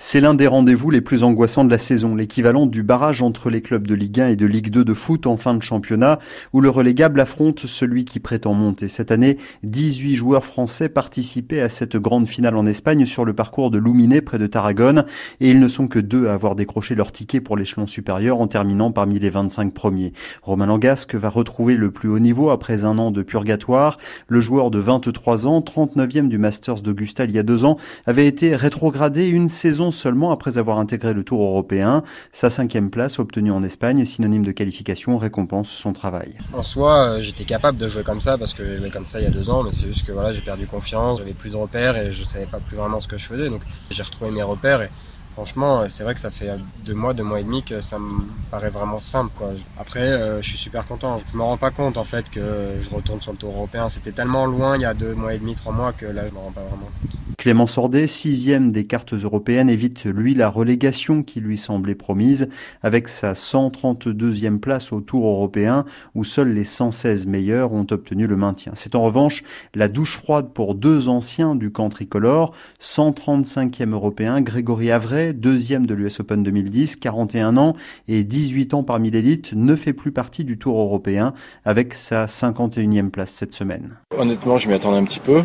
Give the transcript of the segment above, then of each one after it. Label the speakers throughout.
Speaker 1: C'est l'un des rendez-vous les plus angoissants de la saison, l'équivalent du barrage entre les clubs de Ligue 1 et de Ligue 2 de foot en fin de championnat, où le relégable affronte celui qui prétend monter. Cette année, 18 joueurs français participaient à cette grande finale en Espagne sur le parcours de Luminé près de Tarragone, et ils ne sont que deux à avoir décroché leur ticket pour l'échelon supérieur en terminant parmi les 25 premiers. Romain Langasque va retrouver le plus haut niveau après un an de purgatoire. Le joueur de 23 ans, 39e du Masters d'Augusta il y a deux ans, avait été rétrogradé une saison seulement après avoir intégré le Tour européen. Sa cinquième place obtenue en Espagne, synonyme de qualification, récompense son travail.
Speaker 2: En soi, euh, j'étais capable de jouer comme ça parce que j'ai joué comme ça il y a deux ans, mais c'est juste que voilà, j'ai perdu confiance, j'avais plus de repères et je savais pas plus vraiment ce que je faisais. Donc j'ai retrouvé mes repères et franchement, c'est vrai que ça fait deux mois, deux mois et demi que ça me paraît vraiment simple. Après, euh, je suis super content. Je me rends pas compte en fait que je retourne sur le Tour européen. C'était tellement loin il y a deux mois et demi, trois mois que là, je me rends pas vraiment compte.
Speaker 1: Clément Sordet, sixième des cartes européennes, évite lui la relégation qui lui semblait promise avec sa 132e place au Tour européen où seuls les 116 meilleurs ont obtenu le maintien. C'est en revanche la douche froide pour deux anciens du camp tricolore, 135e européen Grégory Avray, deuxième de l'US Open 2010, 41 ans et 18 ans parmi l'élite, ne fait plus partie du Tour européen avec sa 51e place cette semaine.
Speaker 3: Honnêtement, je m'y attendais un petit peu.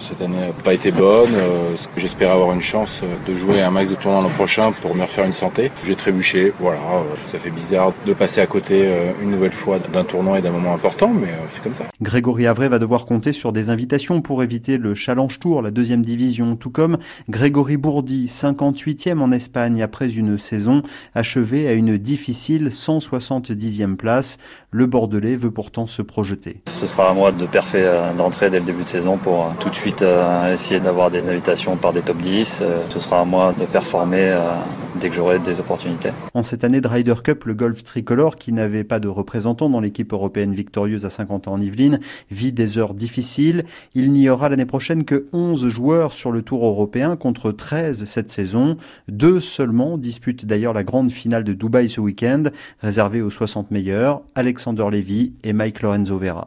Speaker 3: Cette année n'a pas été bonne. Euh, j'espère avoir une chance de jouer un max de tournois l'an prochain pour me refaire une santé. J'ai trébuché, voilà. Euh, ça fait bizarre de passer à côté euh, une nouvelle fois d'un tournoi et d'un moment important, mais c'est comme ça.
Speaker 1: Grégory Avray va devoir compter sur des invitations pour éviter le Challenge Tour, la deuxième division, tout comme Grégory Bourdi, 58e en Espagne après une saison achevée à une difficile 170e place. Le Bordelais veut pourtant se projeter.
Speaker 4: Ce sera à moi de perfer d'entrée dès le début de saison pour tout de suite essayer d'avoir des invitation par des top 10. Euh, ce sera à moi de performer euh, dès que j'aurai des opportunités.
Speaker 1: En cette année de Ryder Cup, le golf tricolore, qui n'avait pas de représentant dans l'équipe européenne victorieuse à 50 ans en Yvelines, vit des heures difficiles. Il n'y aura l'année prochaine que 11 joueurs sur le tour européen contre 13 cette saison. Deux seulement disputent d'ailleurs la grande finale de Dubaï ce week-end, réservée aux 60 meilleurs, Alexander Levy et Mike Lorenzo Vera.